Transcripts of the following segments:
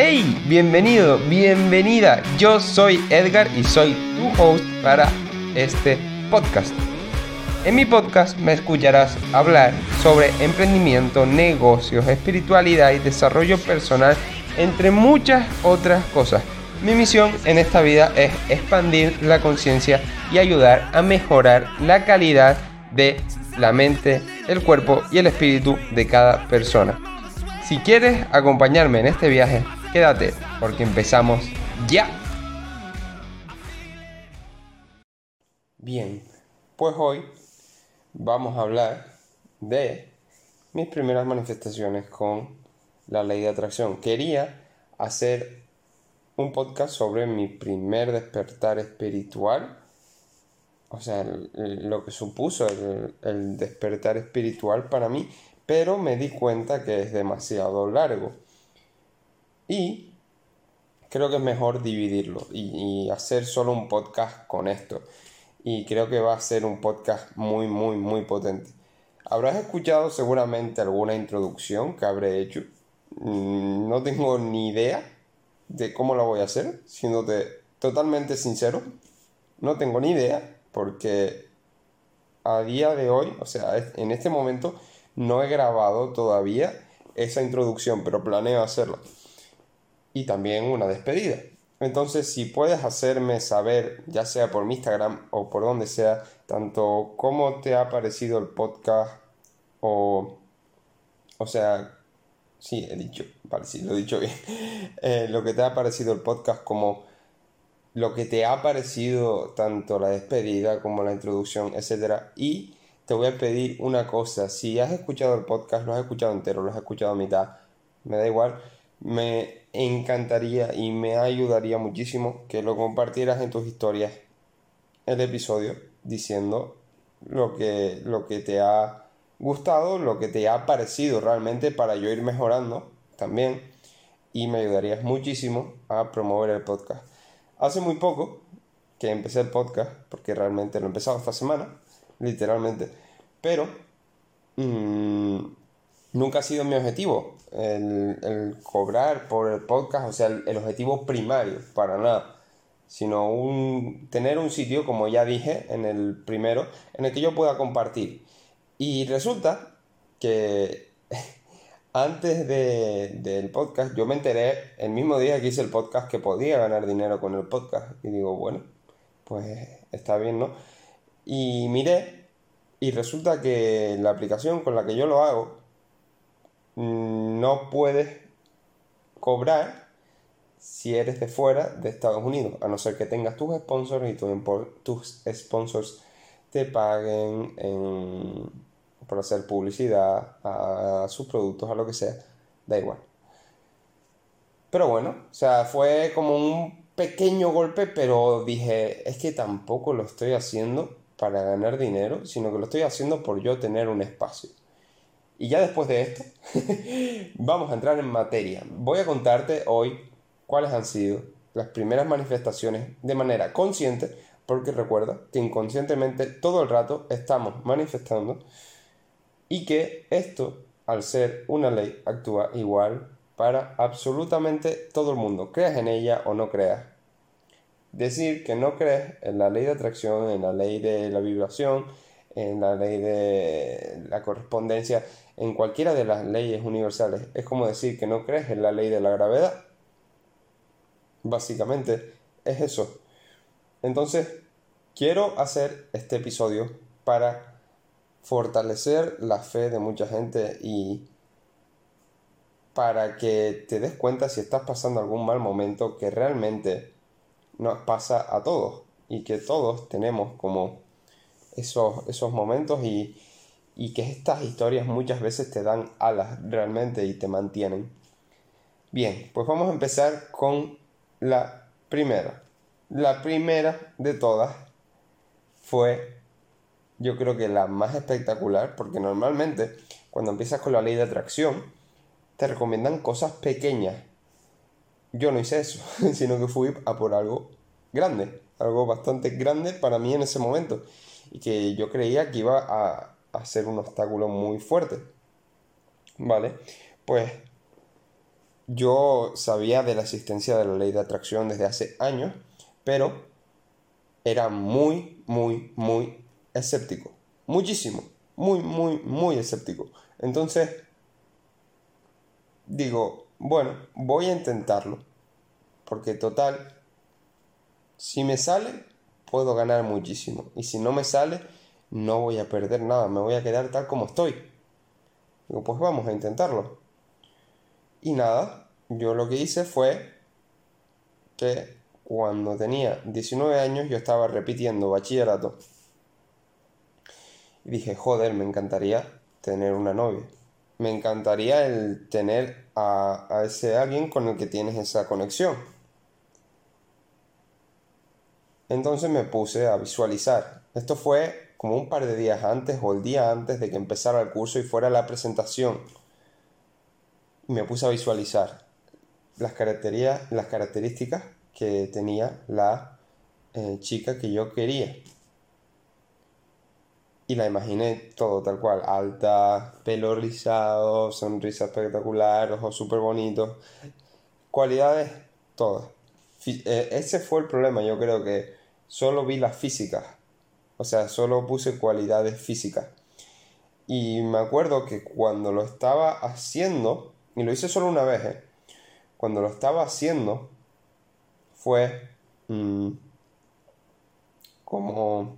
¡Hey! Bienvenido, bienvenida. Yo soy Edgar y soy tu host para este podcast. En mi podcast me escucharás hablar sobre emprendimiento, negocios, espiritualidad y desarrollo personal, entre muchas otras cosas. Mi misión en esta vida es expandir la conciencia y ayudar a mejorar la calidad de la mente, el cuerpo y el espíritu de cada persona. Si quieres acompañarme en este viaje, quédate porque empezamos ya. Bien, pues hoy vamos a hablar de mis primeras manifestaciones con la ley de atracción. Quería hacer un podcast sobre mi primer despertar espiritual o sea, lo que supuso el, despertar espiritual para mí, pero me di cuenta que es demasiado largo. Y creo que es mejor dividirlo y, hacer solo un podcast con esto. Y creo que va a ser un podcast muy, muy, muy potente. Habrás escuchado seguramente alguna introducción que habré hecho. Mm, no tengo ni idea de cómo la voy a hacer, siéndote totalmente sincero. No tengo ni idea porque a día de hoy, o sea, en este momento no he grabado todavía esa introducción, pero planeo hacerlo. Y también una despedida. Entonces, si puedes hacerme saber, ya sea por mi Instagram o por donde sea, tanto cómo te ha parecido el podcast o, o sea, sí, he dicho, vale, sí, lo he dicho bien, eh, lo que te ha parecido el podcast como lo que te ha parecido tanto la despedida como la introducción, etc. Y te voy a pedir una cosa, si has escuchado el podcast, lo has escuchado entero, lo has escuchado a mitad, me da igual, me encantaría y me ayudaría muchísimo que lo compartieras en tus historias el episodio diciendo lo que, lo que te ha gustado, lo que te ha parecido realmente para yo ir mejorando también y me ayudarías muchísimo a promover el podcast. Hace muy poco que empecé el podcast, porque realmente lo he empezado esta semana, literalmente, pero mm, nunca ha sido mi objetivo el, cobrar por el podcast, o sea, el, objetivo primario, para nada, sino un, tener un sitio, como ya dije en el primero, en el que yo pueda compartir. Y resulta que antes del podcast, yo me enteré el mismo día que hice el podcast que podía ganar dinero con el podcast. Y digo, bueno, pues está bien, ¿no? Y miré, y resulta que la aplicación con la que yo lo hago no puedes cobrar si eres de fuera de Estados Unidos, a no ser que tengas tus sponsors y tus sponsors te paguen en por hacer publicidad a sus productos, a lo que sea, da igual. Pero bueno, o sea, fue como un pequeño golpe, pero dije, es que tampoco lo estoy haciendo para ganar dinero, sino que lo estoy haciendo por yo tener un espacio. Y ya después de esto, vamos a entrar en materia. Voy a contarte hoy cuáles han sido las primeras manifestaciones de manera consciente, porque recuerda que inconscientemente todo el rato estamos manifestando y que esto, al ser una ley, actúa igual para absolutamente todo el mundo, creas en ella o no creas. Decir que no crees en la ley de atracción, en la ley de la vibración, en la ley de la correspondencia, en cualquiera de las leyes universales, es como decir que no crees en la ley de la gravedad. Básicamente es eso. Entonces, quiero hacer este episodio para fortalecer la fe de mucha gente y para que te des cuenta si estás pasando algún mal momento que realmente nos pasa a todos y que todos tenemos como esos, esos momentos y, y que estas historias muchas veces te dan alas realmente y te mantienen. Bien, pues vamos a empezar con la primera. La primera de todas fue yo creo que la más espectacular, porque normalmente cuando empiezas con la ley de atracción, te recomiendan cosas pequeñas. Yo no hice eso, sino que fui a por algo grande, algo bastante grande para mí en ese momento, y que yo creía que iba a, a ser un obstáculo muy fuerte. ¿Vale? Pues yo sabía de la existencia de la ley de atracción desde hace años, pero era muy, muy, muy escéptico. Muchísimo. Muy, muy, muy escéptico. Entonces, digo, bueno, voy a intentarlo. Porque total, si me sale, puedo ganar muchísimo. Y si no me sale, no voy a perder nada. Me voy a quedar tal como estoy. Digo, pues vamos a intentarlo. Y nada, yo lo que hice fue que cuando tenía 19 años yo estaba repitiendo bachillerato. Y dije, joder, me encantaría tener una novia. Me encantaría el tener a, a ese alguien con el que tienes esa conexión. Entonces me puse a visualizar. Esto fue como un par de días antes o el día antes de que empezara el curso y fuera la presentación. Me puse a visualizar las, las características que tenía la eh, chica que yo quería. Y la imaginé todo tal cual, alta, pelo rizado, sonrisa espectacular, ojos súper bonitos, cualidades todas. Eh, ese fue el problema, yo creo que solo vi las físicas, o sea, solo puse cualidades físicas. Y me acuerdo que cuando lo estaba haciendo, y lo hice solo una vez, ¿eh? cuando lo estaba haciendo, fue mm, como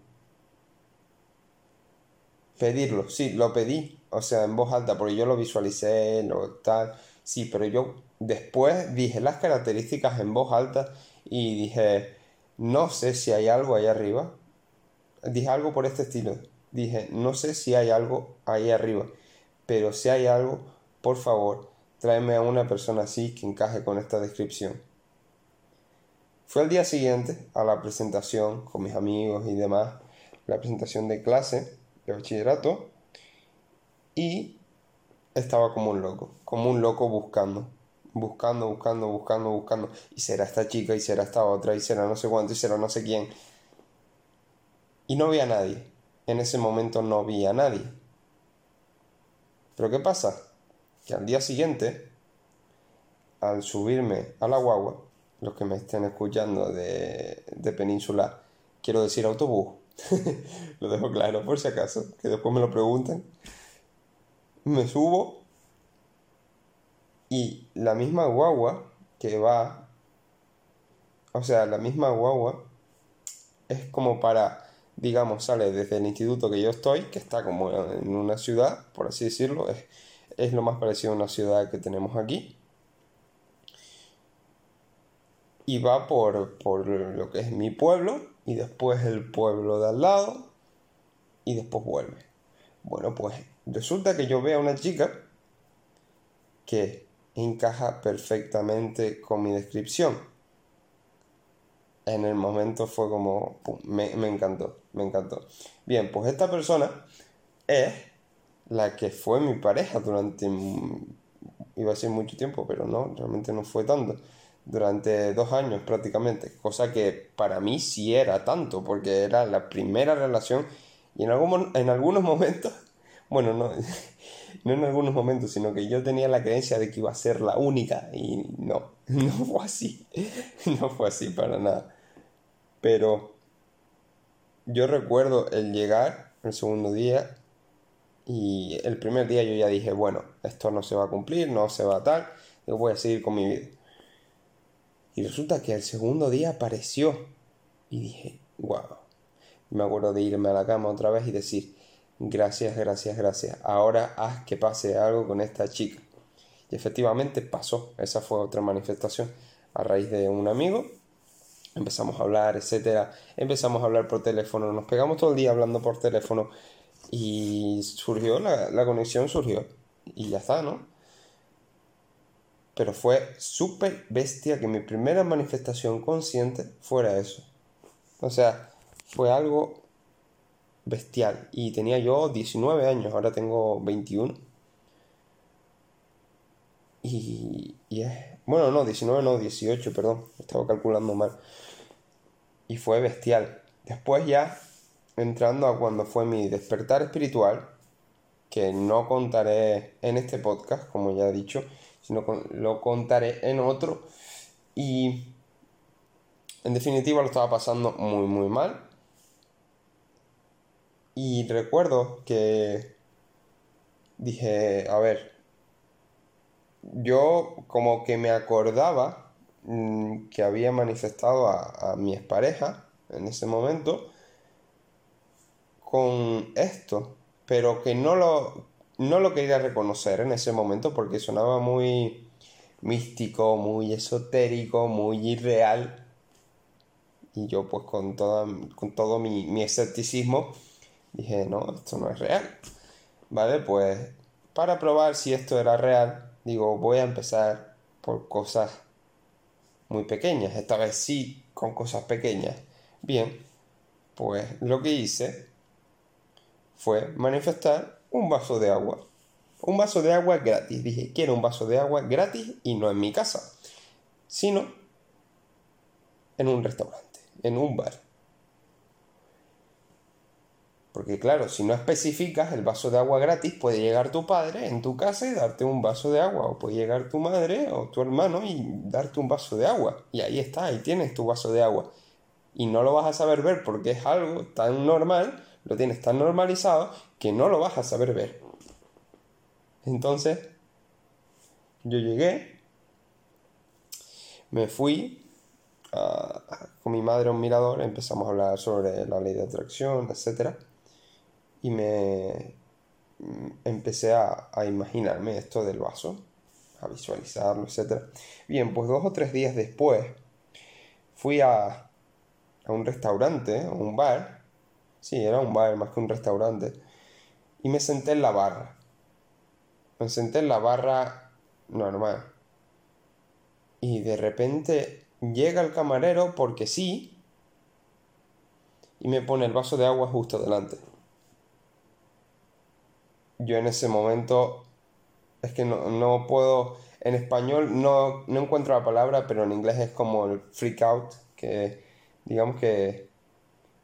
pedirlo, sí, lo pedí, o sea, en voz alta, porque yo lo visualicé, lo tal, sí, pero yo después dije las características en voz alta y dije, no sé si hay algo ahí arriba. Dije algo por este estilo. Dije, no sé si hay algo ahí arriba, pero si hay algo, por favor, tráeme a una persona así que encaje con esta descripción. Fue al día siguiente a la presentación con mis amigos y demás, la presentación de clase de bachillerato, y estaba como un loco, como un loco buscando buscando, buscando, buscando, buscando. Y será esta chica, y será esta otra, y será no sé cuánto, y será no sé quién. Y no vi a nadie. En ese momento no vi a nadie. Pero ¿qué pasa? Que al día siguiente, al subirme a la guagua, los que me estén escuchando de, de península, quiero decir autobús. lo dejo claro por si acaso, que después me lo pregunten. Me subo y la misma guagua que va, o sea, la misma guagua es como para, digamos, sale desde el instituto que yo estoy, que está como en una ciudad, por así decirlo, es, es lo más parecido a una ciudad que tenemos aquí. Y va por, por lo que es mi pueblo, y después el pueblo de al lado, y después vuelve. Bueno, pues resulta que yo veo a una chica que encaja perfectamente con mi descripción. En el momento fue como, me, me encantó, me encantó. Bien, pues esta persona es la que fue mi pareja durante, iba a ser mucho tiempo, pero no, realmente no fue tanto. Durante dos años prácticamente, cosa que para mí sí era tanto, porque era la primera relación y en, algún, en algunos momentos, bueno, no, no en algunos momentos, sino que yo tenía la creencia de que iba a ser la única y no, no fue así, no fue así para nada. Pero yo recuerdo el llegar el segundo día y el primer día yo ya dije, bueno, esto no se va a cumplir, no se va a tal, yo voy a seguir con mi vida. Y resulta que el segundo día apareció y dije, wow. Me acuerdo de irme a la cama otra vez y decir, Gracias, gracias, gracias. Ahora haz que pase algo con esta chica. Y efectivamente pasó. Esa fue otra manifestación. A raíz de un amigo, empezamos a hablar, etcétera. Empezamos a hablar por teléfono. Nos pegamos todo el día hablando por teléfono. Y surgió, la, la conexión surgió. Y ya está, ¿no? Pero fue súper bestia que mi primera manifestación consciente fuera eso. O sea, fue algo bestial. Y tenía yo 19 años, ahora tengo 21. Y, y es... Bueno, no, 19 no, 18, perdón. Estaba calculando mal. Y fue bestial. Después ya, entrando a cuando fue mi despertar espiritual, que no contaré en este podcast, como ya he dicho, sino lo contaré en otro. Y en definitiva lo estaba pasando muy muy mal. Y recuerdo que dije, a ver, yo como que me acordaba mm, que había manifestado a, a mi expareja en ese momento con esto, pero que no lo, no lo quería reconocer en ese momento porque sonaba muy místico, muy esotérico, muy irreal. Y yo pues con, toda, con todo mi, mi escepticismo dije, no, esto no es real. Vale, pues para probar si esto era real, digo, voy a empezar por cosas muy pequeñas. Esta vez sí, con cosas pequeñas. Bien, pues lo que hice fue manifestar un vaso de agua. Un vaso de agua gratis. Dije, quiero un vaso de agua gratis y no en mi casa, sino en un restaurante, en un bar. Porque claro, si no especificas el vaso de agua gratis, puede llegar tu padre en tu casa y darte un vaso de agua. O puede llegar tu madre o tu hermano y darte un vaso de agua. Y ahí está, ahí tienes tu vaso de agua. Y no lo vas a saber ver porque es algo tan normal, lo tienes tan normalizado, que no lo vas a saber ver. Entonces, yo llegué, me fui con mi madre a un mirador, empezamos a hablar sobre la ley de atracción, etc y me empecé a, imaginarme esto del vaso, a visualizarlo, etc. Bien, pues dos o tres días después fui a, a un restaurante, a un bar, sí, era un bar más que un restaurante, y me senté en la barra. Me senté en la barra normal. Y de repente llega el camarero porque sí, y me pone el vaso de agua justo delante yo en ese momento es que no, puedo, en español no, encuentro la palabra, pero en inglés es como el freak out, que digamos que,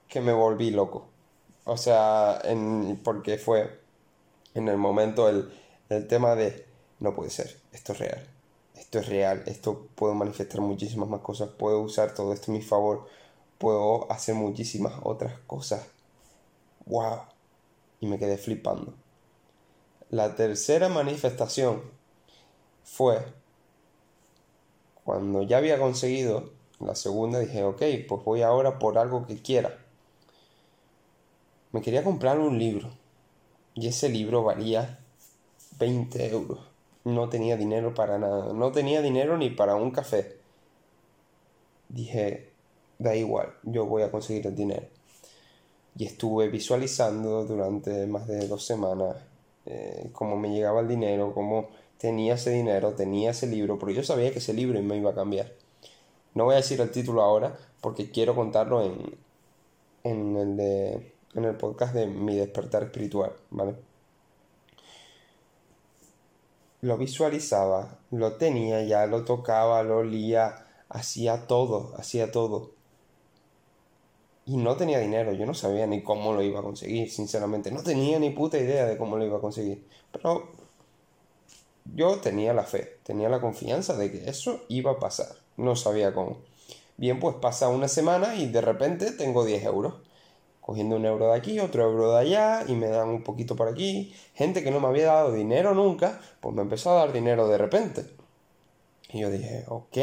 que me volví loco. O sea, en, porque fue en el momento el, el tema de, no puede ser, esto es real, esto es real, esto puedo manifestar muchísimas más cosas, puedo usar todo esto en mi favor, puedo hacer muchísimas otras cosas. ¡Wow! Y me quedé flipando. La tercera manifestación fue cuando ya había conseguido la segunda, dije, ok, pues voy ahora por algo que quiera. Me quería comprar un libro y ese libro valía 20 euros. No tenía dinero para nada, no tenía dinero ni para un café. Dije, da igual, yo voy a conseguir el dinero. Y estuve visualizando durante más de dos semanas eh, cómo me llegaba el dinero, cómo tenía ese dinero, tenía ese libro, pero yo sabía que ese libro me iba a cambiar. No voy a decir el título ahora porque quiero contarlo en, en, el, de, en el podcast de mi despertar espiritual, ¿vale? Lo visualizaba, lo tenía ya, lo tocaba, lo olía, hacía todo, hacía todo. Y no tenía dinero, yo no sabía ni cómo lo iba a conseguir, sinceramente. No tenía ni puta idea de cómo lo iba a conseguir. Pero yo tenía la fe, tenía la confianza de que eso iba a pasar. No sabía cómo. Bien, pues pasa una semana y de repente tengo 10 euros. Cogiendo un euro de aquí, otro euro de allá y me dan un poquito por aquí. Gente que no me había dado dinero nunca, pues me empezó a dar dinero de repente. Y yo dije, ok,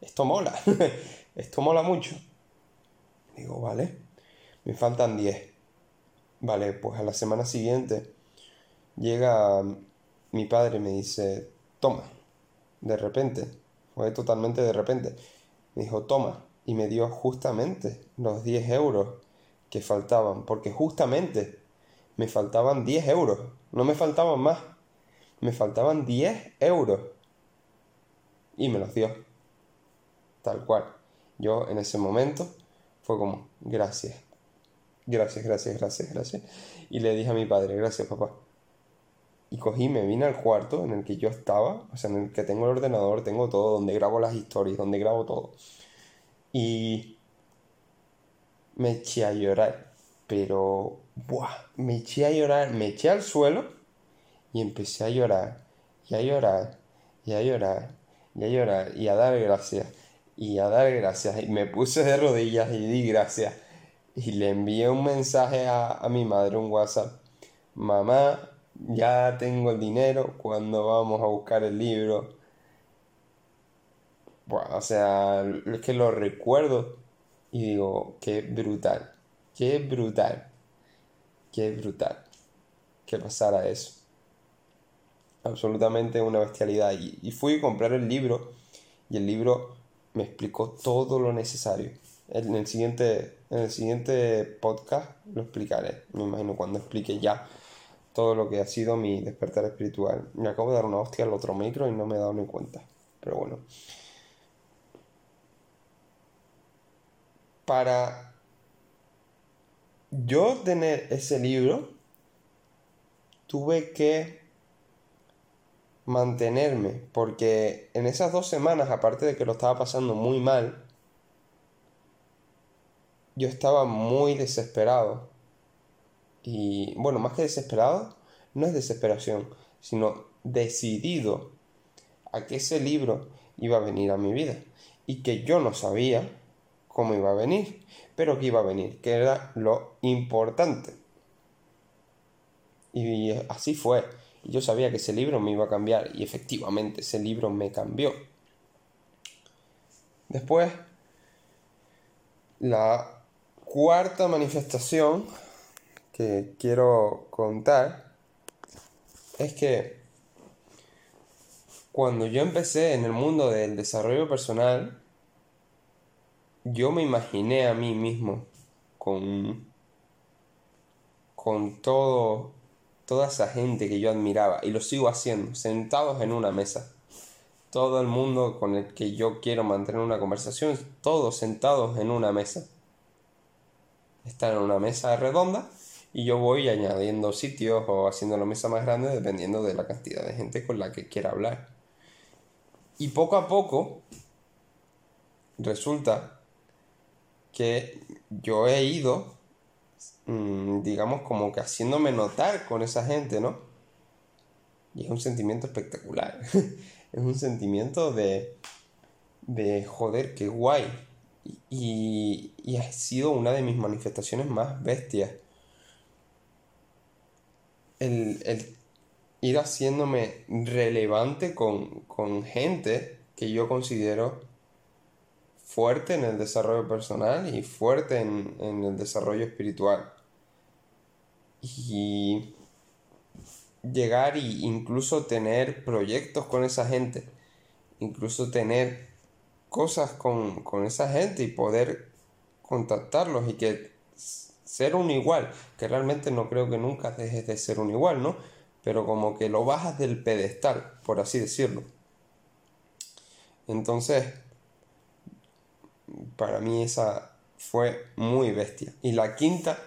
esto mola, esto mola mucho. Digo, vale, me faltan 10. Vale, pues a la semana siguiente llega mi padre y me dice, toma, de repente, fue totalmente de repente. Me dijo, toma, y me dio justamente los 10 euros que faltaban, porque justamente me faltaban 10 euros, no me faltaban más, me faltaban 10 euros. Y me los dio, tal cual. Yo en ese momento fue como, gracias, gracias, gracias, gracias, gracias. Y le dije a mi padre, gracias papá. Y cogí, me vine al cuarto en el que yo estaba, o sea, en el que tengo el ordenador, tengo todo, donde grabo las historias, donde grabo todo. Y me eché a llorar, pero, ¡buah! Me eché a llorar, me eché al suelo y empecé a llorar, y a llorar, y a llorar, y a llorar, y a dar gracias, y a dar gracias. Y me puse de rodillas y di gracias. Y le envié un mensaje a, a mi madre, un WhatsApp. Mamá, ya tengo el dinero, cuando vamos a buscar el libro? Bueno, o sea, es que lo recuerdo y digo, qué brutal, qué brutal, qué brutal que pasara eso. Absolutamente una bestialidad. Y, y fui a comprar el libro y el libro me explicó todo lo necesario. En el siguiente, en el siguiente podcast lo explicaré, me imagino cuando explique ya todo lo que ha sido mi despertar espiritual. Me acabo de dar una hostia al otro micro y no me he dado ni cuenta. Pero bueno. Para yo tener ese libro, tuve que mantenerme, porque en esas dos semanas, aparte de que lo estaba pasando muy mal, yo estaba muy desesperado y bueno, más que desesperado, no es desesperación, sino decidido a que ese libro iba a venir a mi vida y que yo no sabía cómo iba a venir, pero que iba a venir, que era lo importante. Y así fue. Yo sabía que ese libro me iba a cambiar y efectivamente ese libro me cambió. Después, la cuarta manifestación que quiero contar es que cuando yo empecé en el mundo del desarrollo personal, yo me imaginé a mí mismo con, con todo, toda esa gente que yo admiraba, y lo sigo haciendo, sentados en una mesa. Todo el mundo con el que yo quiero mantener una conversación, todos sentados en una mesa. Están en una mesa redonda y yo voy añadiendo sitios o haciendo la mesa más grande dependiendo de la cantidad de gente con la que quiera hablar. Y poco a poco resulta que yo he ido, digamos, como que haciéndome notar con esa gente, ¿no? Y es un sentimiento espectacular. es un sentimiento de, de joder, qué guay. Y, y ha sido una de mis manifestaciones más bestias el, ir haciéndome relevante con, gente que yo considero fuerte en el desarrollo personal y fuerte en, en el desarrollo espiritual. Y llegar e incluso tener proyectos con esa gente, incluso tener cosas con, con esa gente y poder contactarlos y que ser un igual, que realmente no creo que nunca dejes de ser un igual, ¿no? Pero como que lo bajas del pedestal, por así decirlo. Entonces, para mí esa fue muy bestia. Y la quinta,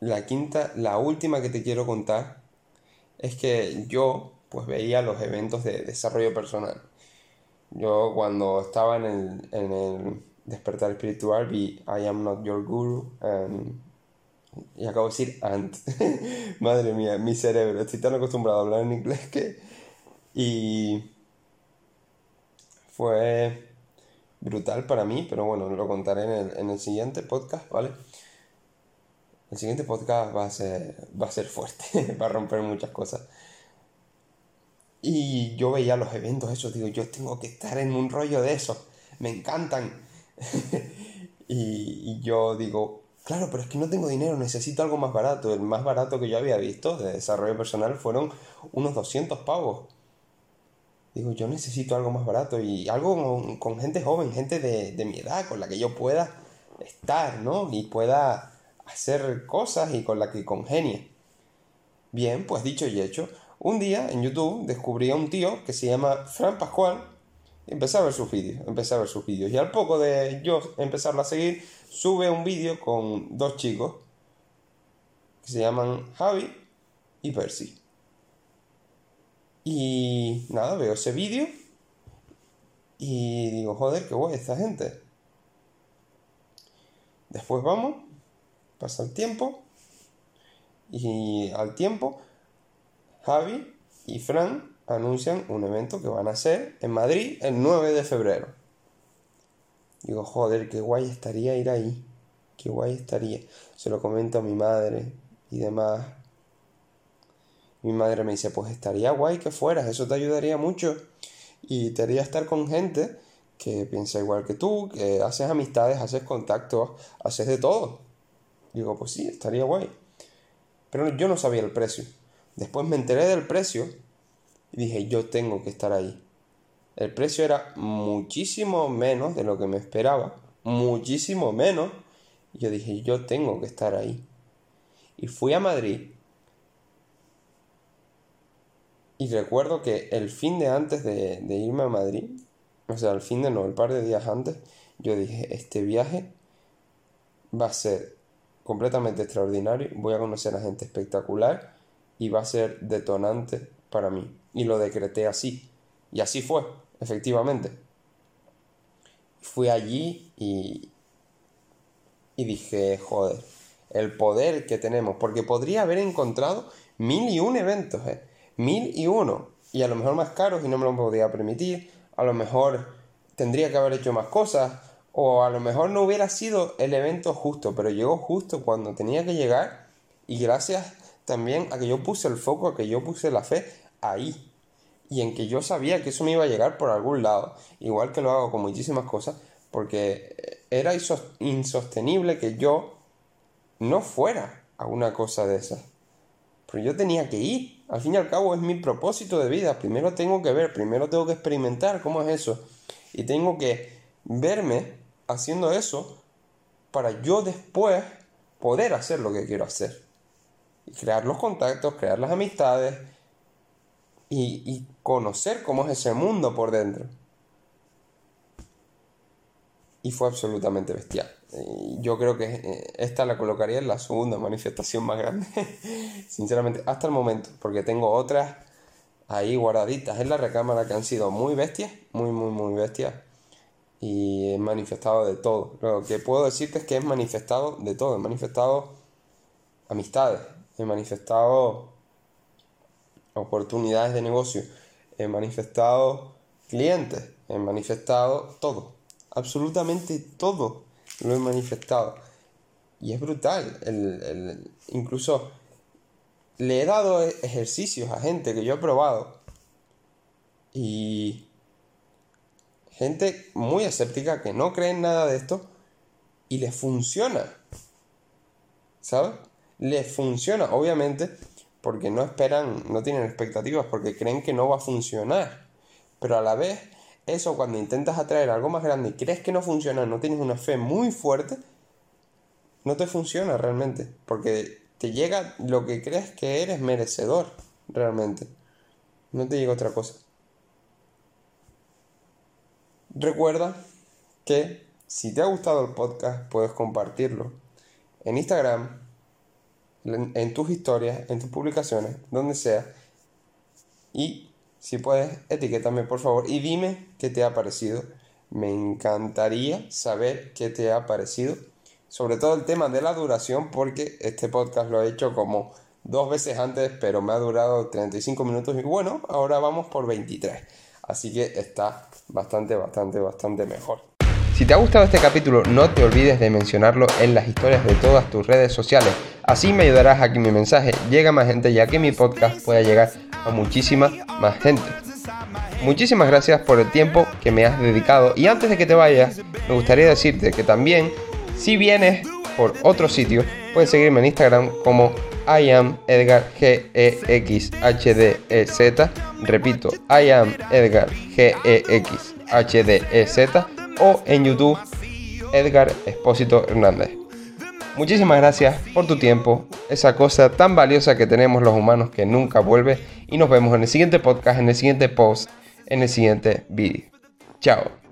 la quinta, la última que te quiero contar, es que yo pues veía los eventos de desarrollo personal. Yo cuando estaba en el, en el despertar espiritual vi I am not your guru y acabo de decir and. Madre mía, mi cerebro, estoy tan acostumbrado a hablar en inglés que... Y fue brutal para mí, pero bueno, lo contaré en el, en el siguiente podcast, ¿vale? El siguiente podcast va a ser, va a ser fuerte, va a romper muchas cosas. Y yo veía los eventos esos, digo, yo tengo que estar en un rollo de eso, me encantan. y, yo digo, claro, pero es que no tengo dinero, necesito algo más barato. El más barato que yo había visto de desarrollo personal fueron unos 200 pavos. Digo, yo necesito algo más barato y algo con, gente joven, gente de, de, mi edad, con la que yo pueda estar, ¿no? Y pueda hacer cosas y con la que congenie. Bien, pues dicho y hecho, un día en YouTube descubrí a un tío que se llama Fran Pascual, empecé a ver sus vídeos, empecé a ver sus vídeos. Y al poco de yo empezarlo a seguir, sube un vídeo con dos chicos que se llaman Javi y Percy. Y nada, veo ese vídeo y digo, joder, qué guay esta gente. Después vamos, pasa el tiempo y al tiempo Javi y Fran anuncian un evento que van a hacer en Madrid el 9 de febrero. Digo, joder, qué guay estaría ir ahí. Qué guay estaría. Se lo comento a mi madre y demás. Mi madre me dice, pues estaría guay que fueras, eso te ayudaría mucho. Y te haría estar con gente que piensa igual que tú, que haces amistades, haces contactos, haces de todo. Digo, pues sí, estaría guay. Pero yo no sabía el precio. Después me enteré del precio y dije, yo tengo que estar ahí. El precio era muchísimo menos de lo que me esperaba. Muchísimo menos. Y yo dije, yo tengo que estar ahí. Y fui a Madrid. Y recuerdo que el fin de antes de, irme a Madrid, o sea, el fin de no, el par de días antes, yo dije, este viaje va a ser completamente extraordinario, voy a conocer a gente espectacular y va a ser detonante para mí. Y lo decreté así. Y así fue, efectivamente. Fui allí y, y dije, joder, el poder que tenemos, porque podría haber encontrado mil y un eventos, ¿eh? Mil y uno, y a lo mejor más caros y no me lo podía permitir, a lo mejor tendría que haber hecho más cosas, o a lo mejor no hubiera sido el evento justo, pero llegó justo cuando tenía que llegar, y gracias también a que yo puse el foco, a que yo puse la fe ahí, y en que yo sabía que eso me iba a llegar por algún lado, igual que lo hago con muchísimas cosas, porque era insostenible que yo no fuera a una cosa de esas. Pero yo tenía que ir. Al fin y al cabo es mi propósito de vida. Primero tengo que ver, primero tengo que experimentar cómo es eso. Y tengo que verme haciendo eso para yo después poder hacer lo que quiero hacer. Y crear los contactos, crear las amistades y, y conocer cómo es ese mundo por dentro. Y fue absolutamente bestial. Yo creo que eh, esta la colocaría en la segunda manifestación más grande, sinceramente, hasta el momento, porque tengo otras ahí guardaditas en la recámara que han sido muy bestias, muy, muy, muy bestias, y he manifestado de todo. Lo que puedo decirte es que he manifestado de todo, he manifestado amistades, he manifestado oportunidades de negocio, he manifestado clientes, he manifestado todo, absolutamente todo lo he manifestado. Y es brutal. El, incluso le he dado e-, ejercicios a gente que yo he probado. Y gente muy escéptica que no cree en nada de esto. Y le funciona. ¿Sabes? Le funciona, obviamente, porque no esperan, no tienen expectativas, porque creen que no va a funcionar. Pero a la vez eso cuando intentas atraer algo más grande y crees que no funciona, no tienes una fe muy fuerte, no te funciona realmente. Porque te llega lo que crees que eres merecedor realmente. No te llega otra cosa. Recuerda que si te ha gustado el podcast puedes compartirlo en Instagram, en tus historias, en tus publicaciones, donde sea. Y si puedes, etiquétame por favor y dime qué te ha parecido. Me encantaría saber qué te ha parecido. Sobre todo el tema de la duración, porque este podcast lo he hecho como dos veces antes, pero me ha durado 35 minutos y bueno, ahora vamos por 23. Así que está bastante, bastante, bastante mejor. Si te ha gustado este capítulo, no te olvides de mencionarlo en las historias de todas tus redes sociales. Así me ayudarás a que mi mensaje llegue a más gente, ya que mi podcast pueda llegar muchísima más gente. Muchísimas gracias por el tiempo que me has dedicado y antes de que te vayas, me gustaría decirte que también, si vienes por otro sitio, puedes seguirme en Instagram como I am Edgar G -E -X -H -D -E -Z. Repito, I am Edgar G -E -X -H -D -E -Z o en YouTube Edgar Espósito Hernández. Muchísimas gracias por tu tiempo, esa cosa tan valiosa que tenemos los humanos que nunca vuelve y nos vemos en el siguiente podcast, en el siguiente post, en el siguiente vídeo. Chao.